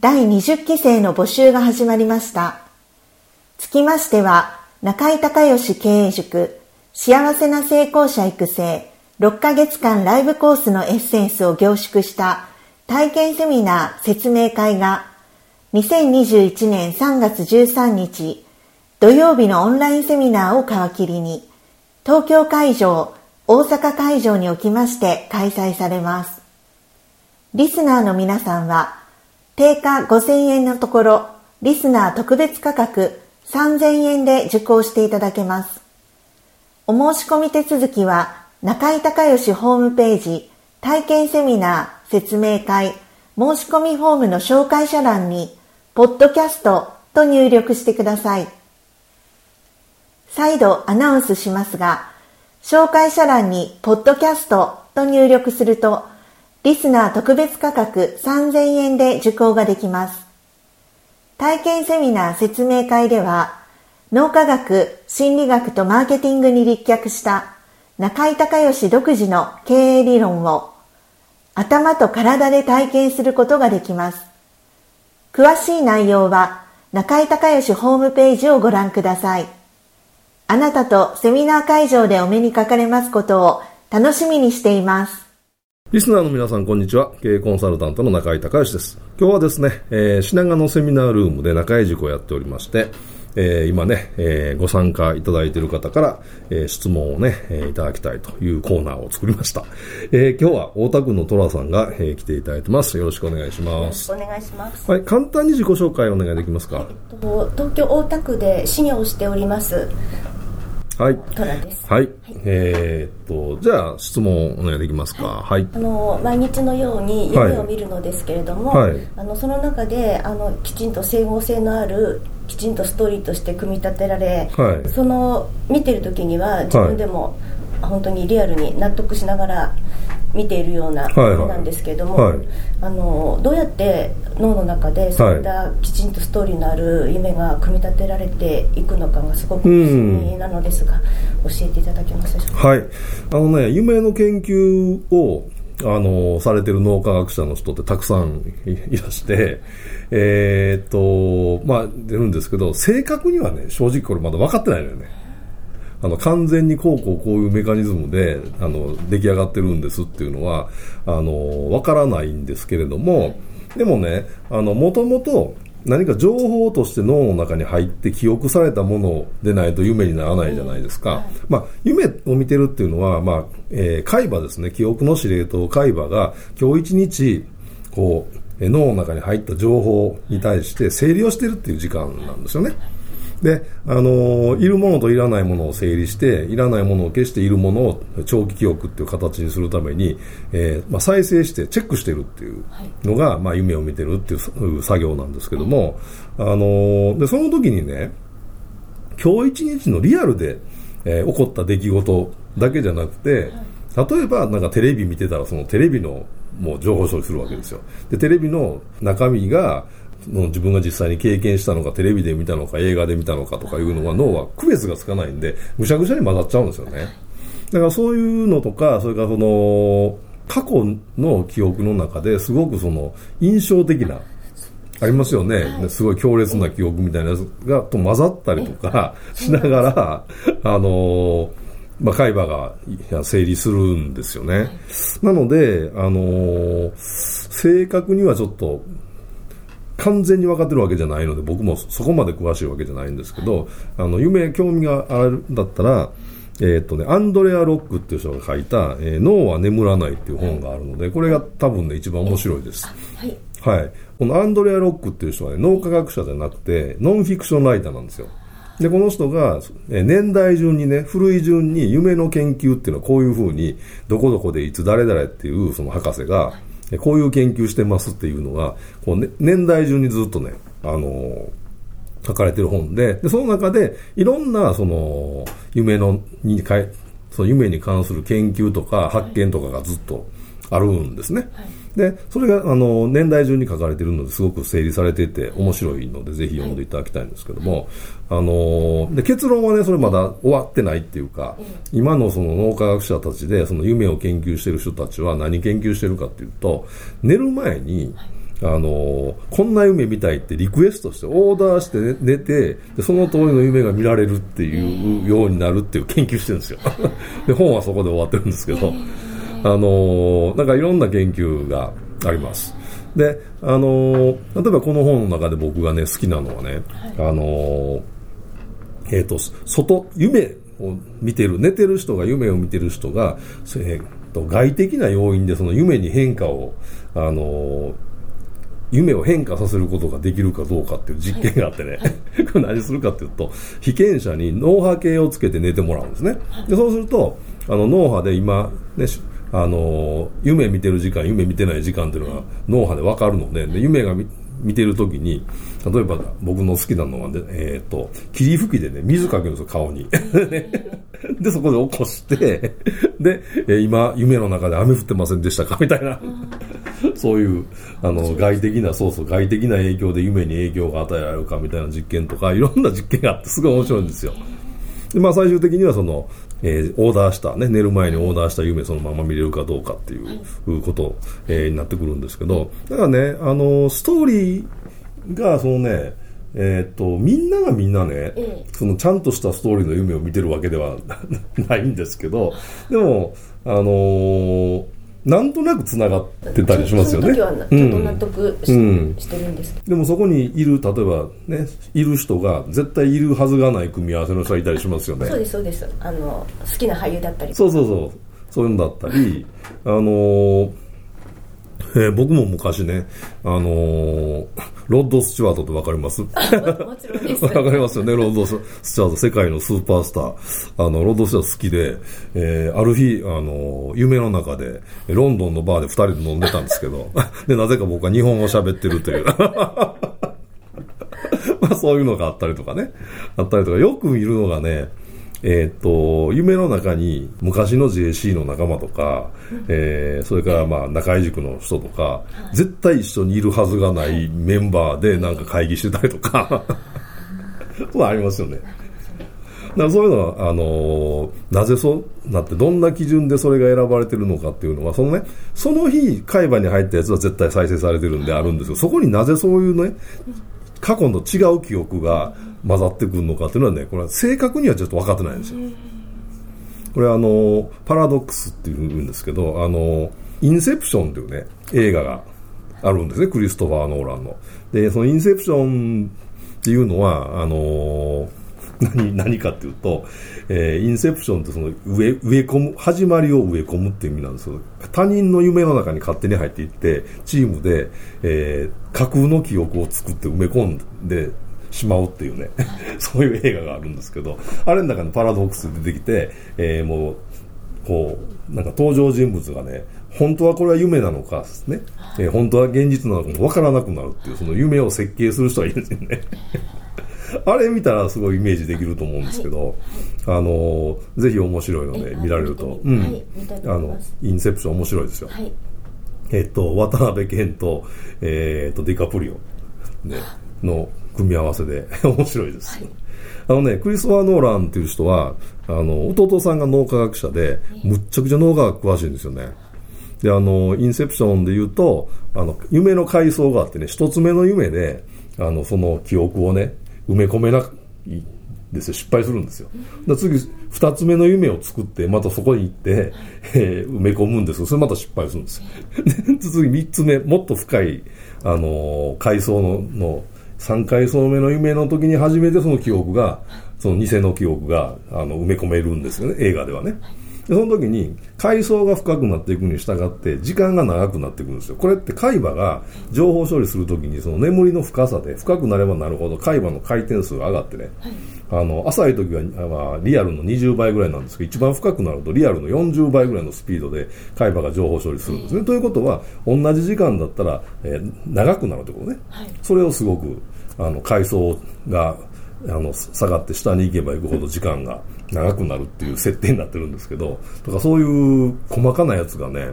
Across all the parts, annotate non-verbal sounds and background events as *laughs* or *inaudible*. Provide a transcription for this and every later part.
第20期生の募集が始まりました。つきましては、中井隆義経営塾幸せな成功者育成6ヶ月間ライブコースのエッセンスを凝縮した体験セミナー説明会が2021年3月13日土曜日のオンラインセミナーを皮切りに東京会場、大阪会場におきまして開催されます。リスナーの皆さんは定価5000円のところ、リスナー特別価格3000円で受講していただけます。お申し込み手続きは、中井隆義ホームページ、体験セミナー、説明会、申し込みフォームの紹介者欄に、ポッドキャストと入力してください。再度アナウンスしますが、紹介者欄に、ポッドキャストと入力すると、リスナー特別価格3000円で受講ができます。体験セミナー説明会では、脳科学、心理学とマーケティングに立脚した中井隆義独自の経営理論を頭と体で体験することができます。詳しい内容は中井隆義ホームページをご覧ください。あなたとセミナー会場でお目にかかれますことを楽しみにしています。リスナーの皆さん、こんにちは。経営コンサルタントの中井隆義です。今日はですね、えー、品川のセミナールームで中井塾をやっておりまして、えー、今ね、えー、ご参加いただいている方から、えー、質問をね、えー、いただきたいというコーナーを作りました。えー、今日は大田区の寅さんが、えー、来ていただいてます。よろしくお願いします。お願いします。はい、簡単に自己紹介お願いできますか？えっと、東京大田区でシニアをしております。はい。トラです。はい。はい、えー、っと、じゃあ質問お願いできますか。はい。あの、毎日のように夢を見るのですけれども、はい、あの、その中で、あの、きちんと整合性のある、きちんとストーリーとして組み立てられ、はい、その、見てる時には自分でも、本当にリアルに納得しながら見ているようなものなんですけれども、はい。はい、あのどうやって脳の中でそういったきちんとストーリーのある夢が組み立てられていくのかがすごく不思議なのですが、教えていただけますでしょうか？はい、あのね夢の研究をあのされてる脳科学者の人ってたくさんいらして、えー、っとまあ出るんですけど正確にはね正直これまだ分かってないのよね。あの完全にこうこうこういうメカニズムであの出来上がってるんですっていうのはあのわからないんですけれどもでもねあのもともと何か情報として脳の中に入って記憶されたものでないと夢にならないじゃないですか。まあ、夢を見てるっていうのは、まあ、えー、海馬ですね、記憶の司令塔海馬が今日一日、こう、脳の中に入った情報に対して整理をしてるっていう時間なんですよね。で、あのいるものといらないものを整理して、いらないものを消して、いるものを長期記憶っていう形にするために、えー、まあ、再生してチェックしてるっていうのが、はい、まあ、夢を見てるっていう作業なんですけども、あので、その時にね、今日一日のリアルで、えー、起こった出来事だけじゃなくて、例えばなんかテレビ見てたらそのテレビのもう情報処理するわけですよ。で、テレビの中身が、自分が実際に経験したのか、テレビで見たのか、映画で見たのかとかいうのは脳は区別がつかないんで、ぐしゃぐしゃに混ざっちゃうんですよね。だからそういうのとか、それからその、過去の記憶の中ですごくその印象的な、ありますよね、すごい強烈な記憶みたいなやつがと混ざったりとかしながら、あのまあ、海馬が整理するんですよね。なので、あの正確にはちょっと完全に分かってるわけじゃないので僕もそこまで詳しいわけじゃないんですけど、あの夢興味があるんだったらえー、っとね、アンドレア・ロックっていう人が書いた、えー、脳は眠らないっていう本があるので、これが多分ね、一番面白いです。はい。はい。このアンドレア・ロックっていう人はね、脳科学者じゃなくて、ノンフィクションライターなんですよ。で、この人が、え年代順にね、古い順に夢の研究っていうのはこういうふうに、どこどこでいつ誰々っていうその博士が、こういう研究してますっていうのが、こうね、年代順にずっとね、あのー書かれてる本で、で、その中で、いろんな、その、夢の、にかえ、その夢に関する研究とか発見とかがずっとあるんですね。はい、で、それが、あの、年代順に書かれているのですごく整理されてい。て面白いので、ぜひ読んでいただきたいんですけども、はい、あの、で、結論はね、それまだ終わってないっていうか、今のその脳科学者たちで、その夢を研究している人たちは何研究してるかっていうと、寝る前に、はい。あのこんな夢見たいってリクエストしてオーダーして寝てでその通りの夢が見られるっていうようになるっていう研究してるんですよ。*laughs* で本はそこで終わってるんですけどあのなんかいろんな研究があります。であの例えばこの本の中で僕がね好きなのはね、あのえっ、ー、と外夢を見てる寝てる人が夢を見てる人が、えーと外的な要因でその夢に変化をあの夢を変化させることができるかどうかっていう実験があってね、はい、*laughs* これ何するかっていうと、被験者に脳波計をつけて寝てもらうんですね。でそうすると、あの脳波で今、ね、あの夢見てる時間、夢見てない時間っていうのが脳波で分かるので、で夢が見てるときに、例えば僕の好きなのは、ね、えっ、ー、と、霧吹きでね、水かけるんですよ、顔に。*laughs* で、そこで起こして、で、え今、夢の中で雨降ってませんでしたか？みたいな。そういう、あの、外的な、そうそう、外的な影響で夢に影響が与えられるかみたいな実験とか、いろんな実験があって、すごい面白いんですよ。で、まあ最終的にはその、えー、オーダーした、ね、寝る前にオーダーした夢そのまま見れるかどうかっていうこと、えー、になってくるんですけど、だからね、あの、ストーリーが、そのね、えー、っと、みんながみんなね、そのちゃんとしたストーリーの夢を見てるわけでは *laughs* ないんですけど、でも、あのーなんとなくつながってたりしますよね。その時はちょっと納得しうん、してるんですでもそこにいる、例えばね、いる人が絶対いるはずがない組み合わせの人がいたりしますよね。そうです、そうです。あの、好きな俳優だったり。そうそうそう。そういうのだったり、あのーえー、僕も昔ね、あのー、ロッド・スチュワートってわかります？わかりますよね、ロッド・スチュワート、世界のスーパースター。あの、ロッド・スチュワート好きで、えー、ある日、あの夢の中で、ロンドンのバーで二人で飲んでたんですけど、*laughs* で、なぜか僕は日本語喋ってるという。*laughs* まあそういうのがあったりとかね。あったりとか、よく見るのがね、えっ、と、夢の中に昔の JC の仲間とか、えー、それからまあ中井塾の人とか、絶対一緒にいるはずがないメンバーでなんか会議してたりとか、そう *laughs* ありますよね。だからそういうのは、あのー、なぜそうなって、どんな基準でそれが選ばれてるのかっていうのは、そのね、その日、海馬に入ったやつは絶対再生されてるんであるんですけど、そこになぜそういうね、過去の違う記憶が混ざってくるのかっていうのはね、これは正確にはちょっと分かってないんですよ。これはあの、パラドックスっていうんですけど、あの、インセプションというね、映画があるんですね、クリストファー・ノーランの。で、そのインセプションっていうのは、あの、*laughs* 何、何かっていうと、えー、インセプションってその植え、植え込む、始まりを植え込むっていう意味なんですけど、他人の夢の中に勝手に入っていって、チームで、えー、架空の記憶を作って埋め込んで、しまうっていうね。*laughs* そういう映画があるんですけど、あれの中にパラドックス出てきて、えー、もう、こう、なんか登場人物がね、本当はこれは夢なのかね、えー、本当は現実なのかもわからなくなるっていう、その夢を設計する人がいるんですよね。*laughs* あれ見たらすごいイメージできると思うんですけど、はい、あの、ぜひ面白いので見られると、うん、はい、あの、インセプション面白いですよ。はい、えっと、渡辺謙と、えー、っと、ディカプリオ、ね、の組み合わせで。*laughs* 面白いです。はい、あのね、クリストファー・ノーランっていう人は、あの、弟さんが脳科学者で、むっちゃくちゃ脳科学詳しいんですよね。で、あの、インセプションで言うと、あの、夢の階層があってね、一つ目の夢で、あの、その記憶をね、埋め込めないっですよ。失敗するんですよ。だ次2つ目の夢を作ってまたそこに行って、えー、埋め込むんですけどそれまた失敗するんですよ。次3つ目もっと深い、あのー、階層のの3階層目の夢の時に初めてその記憶がその偽の記憶があの埋め込めるんですよね。映画ではね。でその時に階層が深くなっていくに従って時間が長くなっていくんですよ。これって海馬が情報処理する時にその眠りの深さで深くなればなるほど海馬の回転数が上がってね、はい。あの浅い時は、まあ、リアルの20倍ぐらいなんですけど一番深くなるとリアルの40倍ぐらいのスピードで海馬が情報処理するんですね。ということは同じ時間だったら、えー、長くなるということね、はい、それをすごくあの階層があの下がって下に行けば行くほど時間が長くなるっていう設定になってるんですけどだからそういう細かなやつがね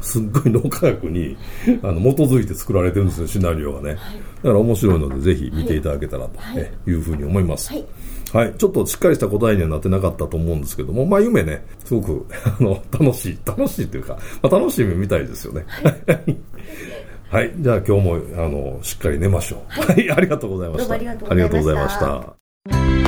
すっごい脳科学にあの基づいて作られてるんですよシナリオがね、はい、だから面白いのでぜひ見ていただけたらと、ねいうふうに思います、はいはい。ちょっとしっかりした答えにはなってなかったと思うんですけども、まあ夢ね、すごく、あの、楽しい、楽しいというか、まあ楽しい夢みたいですよね。はい。じゃあ今日も、あの、しっかり寝ましょう。はい、ありがとうございました。ありがとうございました。